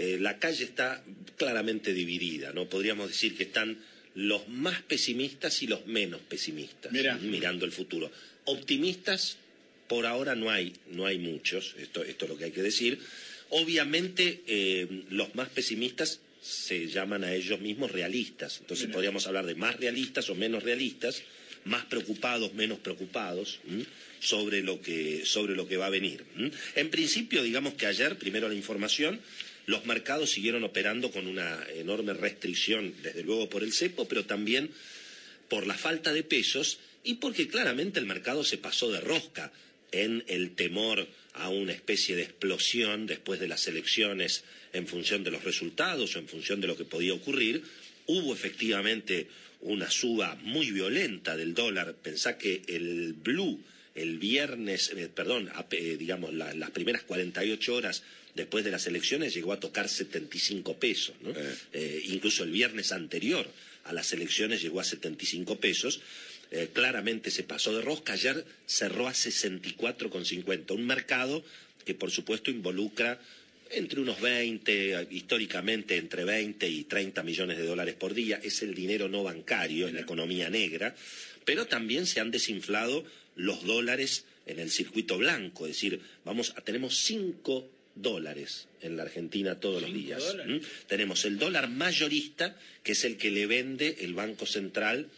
eh, la calle está claramente dividida, ¿no? Podríamos decir que están los más pesimistas y los menos pesimistas, mirando el futuro. Optimistas, por ahora no hay, no hay muchos, esto, esto es lo que hay que decir. Obviamente, eh, los más pesimistas se llaman a ellos mismos realistas. Entonces podríamos hablar de más realistas o menos realistas, más preocupados, menos preocupados sobre lo que sobre lo que va a venir. En principio, digamos que ayer, primero la información, los mercados siguieron operando con una enorme restricción, desde luego por el cepo, pero también por la falta de pesos y porque claramente el mercado se pasó de rosca en el temor a una especie de explosión después de las elecciones en función de los resultados o en función de lo que podía ocurrir. Hubo efectivamente una suba muy violenta del dólar. Pensá que el blue el viernes, eh, perdón, eh, digamos, las primeras 48 horas después de las elecciones llegó a tocar 75 pesos, ¿no? Eh. incluso el viernes anterior a las elecciones llegó a 75 pesos. claramente se pasó de rosca. Ayer cerró a 64,50. Un mercado que, por supuesto, involucra entre unos 20, históricamente entre 20 y 30 millones de dólares por día. Es el dinero no bancario en la economía negra. Pero también se han desinflado los dólares en el circuito blanco. Es decir, vamos, tenemos cinco dólares en la Argentina todos los días. Tenemos el dólar mayorista, que es el que le vende el Banco Central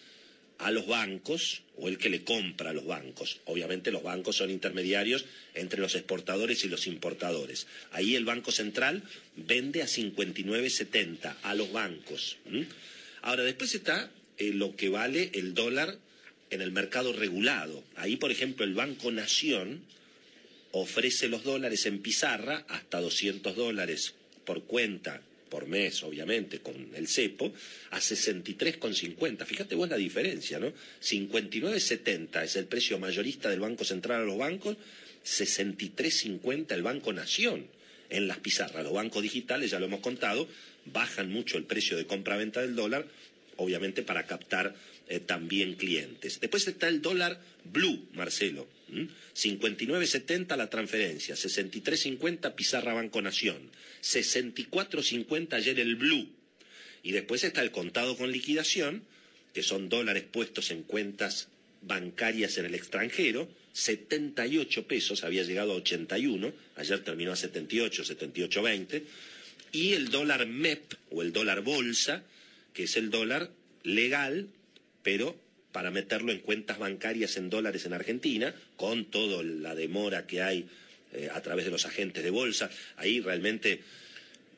a los bancos o el que le compra a los bancos. Obviamente los bancos son intermediarios entre los exportadores y los importadores. Ahí el Banco Central vende a 59.70 a los bancos. Ahora, después está eh, lo que vale el dólar en el mercado regulado. Ahí, por ejemplo, el Banco Nación ofrece los dólares en pizarra hasta 200 dólares por cuenta por mes, obviamente, con el cepo, a 63,50. Fíjate vos la diferencia, ¿no? 59,70 es el precio mayorista del Banco Central a los bancos, 63,50 el Banco Nación en las pizarras. Los bancos digitales, ya lo hemos contado, bajan mucho el precio de compra-venta del dólar, obviamente para captar eh, también clientes. Después está el dólar blue, Marcelo. 59.70 la transferencia, 63.50 Pizarra Banco Nación, 64.50 ayer el blue. Y después está el contado con liquidación, que son dólares puestos en cuentas bancarias en el extranjero, 78 pesos, había llegado a 81, ayer terminó a 78, 78.20, y el dólar MEP o el dólar bolsa, que es el dólar legal pero para meterlo en cuentas bancarias en dólares en Argentina, con toda la demora que hay eh, a través de los agentes de bolsa. Ahí realmente,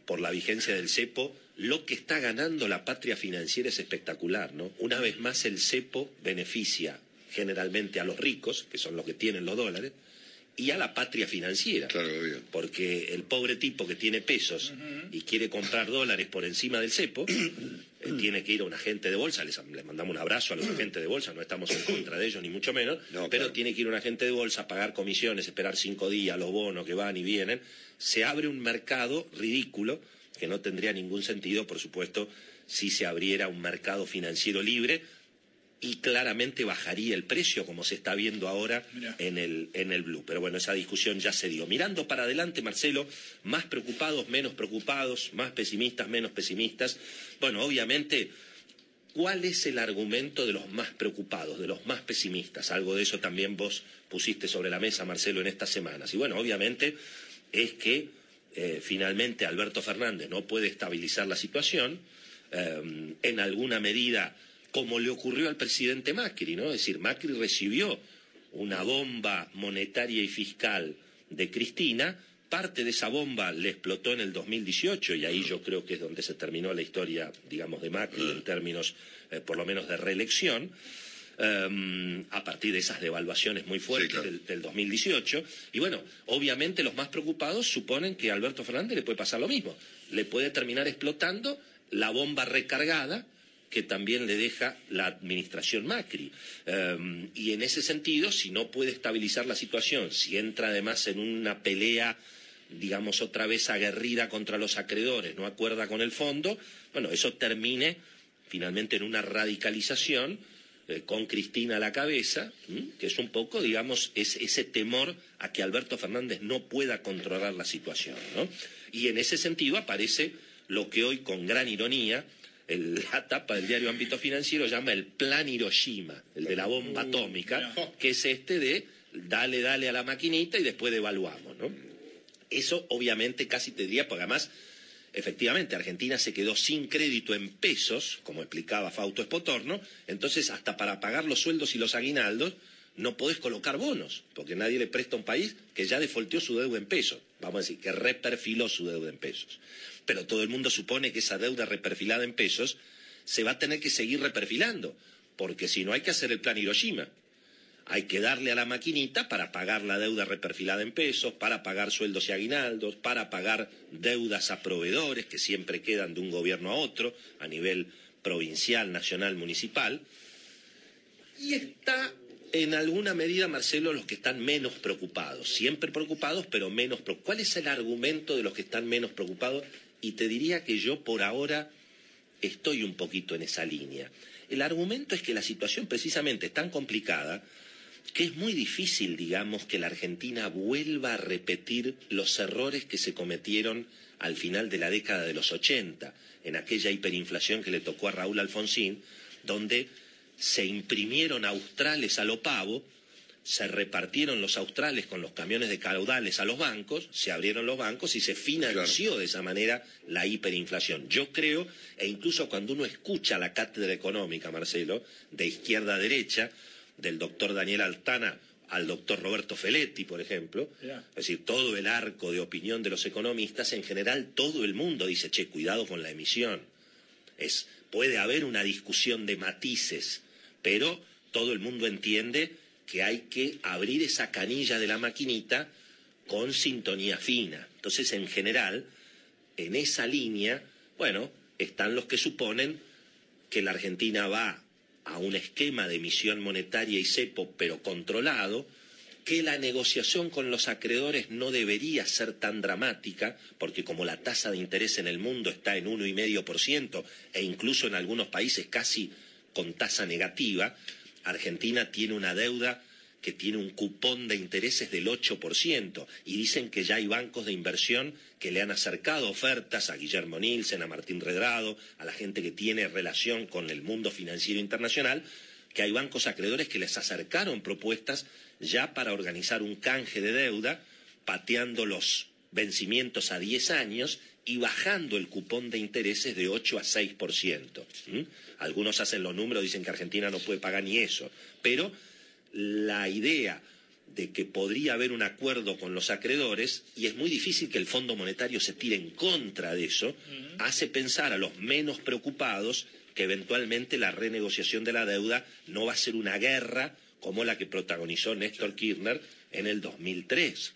por la vigencia del cepo, lo que está ganando la patria financiera es espectacular, ¿no? Una vez más el cepo beneficia generalmente a los ricos, que son los que tienen los dólares, y a la patria financiera. Claro, Porque el pobre tipo que tiene pesos y quiere comprar dólares por encima del cepo, eh, tiene que ir a un agente de bolsa, les, mandamos un abrazo a los agentes de bolsa, no estamos en contra de ellos ni mucho menos, pero tiene que ir a un agente de bolsa, pagar comisiones, esperar cinco días, los bonos que van y vienen. Se abre un mercado ridículo que no tendría ningún sentido, por supuesto, si se abriera un mercado financiero libre y claramente bajaría el precio, como se está viendo ahora en el, en el Blue. Pero bueno, esa discusión ya se dio. Mirando para adelante, Marcelo, más preocupados, menos preocupados, más pesimistas, menos pesimistas. Bueno, obviamente, ¿cuál es el argumento de los más preocupados, de los más pesimistas? Algo de eso también vos pusiste sobre la mesa, Marcelo, en estas semanas. Y bueno, obviamente es que eh, finalmente Alberto Fernández no puede estabilizar la situación. Eh, en alguna medida como le ocurrió al presidente Macri, ¿no? Es decir, Macri recibió una bomba monetaria y fiscal de Cristina, parte de esa bomba le explotó en el 2018 y ahí yo creo que es donde se terminó la historia, digamos, de Macri en términos, eh, por lo menos, de reelección. Em, a partir de esas devaluaciones muy fuertes del, del, 2018. Y bueno, obviamente los más preocupados suponen que a Alberto Fernández le puede pasar lo mismo. Le puede terminar explotando la bomba recargada que también le deja la administración Macri. Em, y en ese sentido, si no puede estabilizar la situación, si entra además en una pelea digamos otra vez aguerrida contra los acreedores, no acuerda con el fondo, bueno, eso termine finalmente en una radicalización eh, con Cristina a la cabeza, que es un poco, digamos, ese temor a que Alberto Fernández no pueda controlar la situación. ¿no? Y en ese sentido aparece lo que hoy, con gran ironía, la tapa del diario Ámbito Financiero llama el Plan Hiroshima, el de la bomba uh, atómica, que es este de dale, dale a la maquinita y después devaluamos. ¿no? Eso obviamente casi te diría, porque además efectivamente Argentina se quedó sin crédito en pesos, como explicaba Fausto Espotorno, entonces hasta para pagar los sueldos y los aguinaldos no podés colocar bonos, porque nadie le presta a un país que ya defolteó su deuda en pesos, vamos a decir, que reperfiló su deuda en pesos. Pero todo el mundo supone que esa deuda reperfilada en pesos se va a tener que seguir reperfilando, porque si no hay que hacer el plan Hiroshima. Hay que darle a la maquinita para pagar la deuda reperfilada en pesos, para pagar sueldos y aguinaldos, para pagar deudas a proveedores que siempre quedan de un gobierno a otro, a nivel provincial, nacional, municipal. Y está en alguna medida, Marcelo, los que están menos preocupados. Siempre preocupados, pero menos preocupados. ¿Cuál es el argumento de los que están menos preocupados? Y te diría que yo por ahora estoy un poquito en esa línea. El argumento es que la situación precisamente es tan complicada que es muy difícil, digamos, que la Argentina vuelva a repetir los errores que se cometieron al final de la década de los 80, en aquella hiperinflación que le tocó a Raúl Alfonsín, donde se imprimieron australes a lo pavo, se repartieron los australes con los camiones de caudales a los bancos, se abrieron los bancos y se financió de esa manera la hiperinflación. Yo creo, e incluso cuando uno escucha la cátedra económica, Marcelo, de izquierda a derecha, del doctor Daniel Altana al doctor Roberto Feletti, por ejemplo, es decir, todo el arco de opinión de los economistas, en general todo el mundo dice, che, cuidado con la emisión. Es, puede haber una discusión de matices, pero todo el mundo entiende que hay que abrir esa canilla de la maquinita con sintonía fina. Entonces, en general, en esa línea, bueno, están los que suponen que la Argentina va a un esquema de emisión monetaria y cepo, pero controlado, que la negociación con los acreedores no debería ser tan dramática, porque como la tasa de interés en el mundo está en uno y medio por ciento e incluso en algunos países casi con tasa negativa, Argentina tiene una deuda que tiene un cupón de intereses del 8% y dicen que ya hay bancos de inversión que le han acercado ofertas a Guillermo Nielsen, a Martín Redrado, a la gente que tiene relación con el mundo financiero internacional, que hay bancos acreedores que les acercaron propuestas ya para organizar un canje de deuda, pateando los vencimientos a 10 años y bajando el cupón de intereses de 8 a 6%. Algunos hacen los números, dicen que Argentina no puede pagar ni eso, pero la idea de que podría haber un acuerdo con los acreedores, y es muy difícil que el Fondo Monetario se tire en contra de eso, hace pensar a los menos preocupados que eventualmente la renegociación de la deuda no va a ser una guerra como la que protagonizó Néstor Kirchner en el 2003.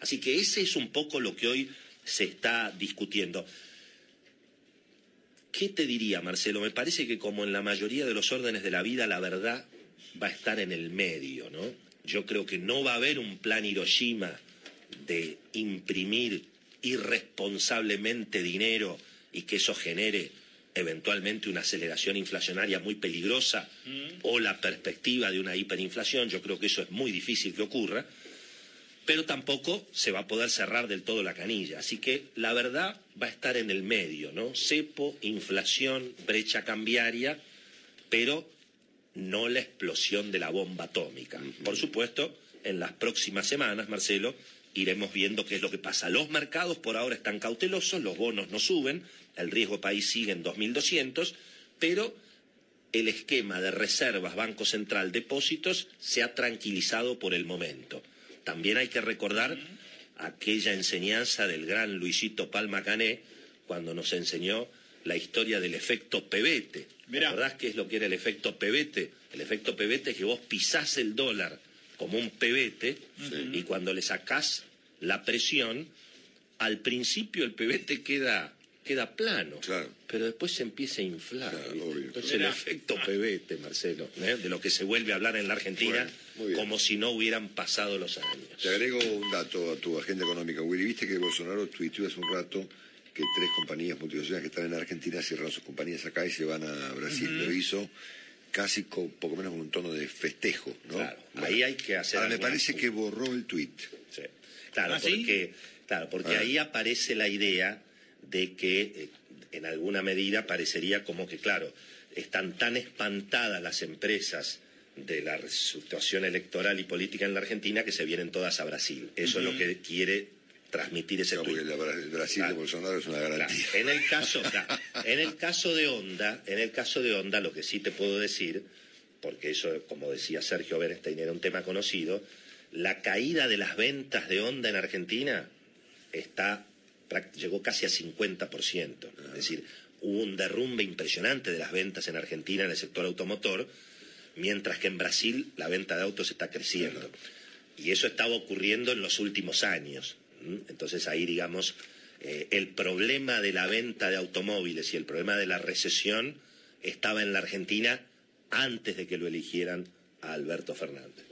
Así que ese es un poco lo que hoy se está discutiendo. ¿Qué te diría, Marcelo? Me parece que como en la mayoría de los órdenes de la vida, la verdad va a estar en el medio, ¿no? Yo creo que no va a haber un plan Hiroshima de imprimir irresponsablemente dinero y que eso genere eventualmente una aceleración inflacionaria muy peligrosa mm. o la perspectiva de una hiperinflación, yo creo que eso es muy difícil que ocurra, pero tampoco se va a poder cerrar del todo la canilla. Así que la verdad va a estar en el medio, ¿no? Cepo, inflación, brecha cambiaria, pero no la explosión de la bomba atómica. Por supuesto, en las próximas semanas, Marcelo, iremos viendo qué es lo que pasa. Los mercados por ahora están cautelosos, los bonos no suben, el riesgo país sigue en 2.200, pero el esquema de reservas, Banco Central, depósitos se ha tranquilizado por el momento. También hay que recordar aquella enseñanza del gran Luisito Palma Cané cuando nos enseñó la historia del efecto pebete. ¿Verdad qué es lo que era el efecto pebete? El efecto pebete es que vos pisás el dólar como un pebete y cuando le sacás la presión, al principio el pebete queda, queda plano, pero después se empieza a inflar. Entonces el efecto pebete, Marcelo, ¿eh? de lo que se vuelve a hablar en la Argentina como si no hubieran pasado los años. Te agrego un dato a tu agenda económica, Willy. Viste que Bolsonaro tuiteó hace un rato que tres compañías multinacionales que están en Argentina cierran sus compañías acá y se van a Brasil. Lo hizo casi con poco menos con un tono de festejo, ¿no? Claro, ahí hay que hacer. Ahora me parece que borró el tuit. Sí. Claro, ¿Ah, porque, claro, porque ah. ahí aparece la idea de que eh, en alguna medida parecería como que, claro, están tan espantadas las empresas de la situación electoral y política en la Argentina que se vienen todas a Brasil. Eso es lo que quiere transmitir ese no, porque el Brasil de Bolsonaro es una garantía. En el caso, en el caso de Honda, en el caso de Honda, lo que sí te puedo decir, porque eso, como decía Sergio Bernstein, era un tema conocido, la caída de las ventas de Honda en Argentina está llegó casi a 50%. Es decir, hubo un derrumbe impresionante de las ventas en Argentina en el sector automotor, mientras que en Brasil la venta de autos está creciendo. Y eso estaba ocurriendo en los últimos años. Entonces ahí, digamos, eh, el problema de la venta de automóviles y el problema de la recesión estaba en la Argentina antes de que lo eligieran a Alberto Fernández.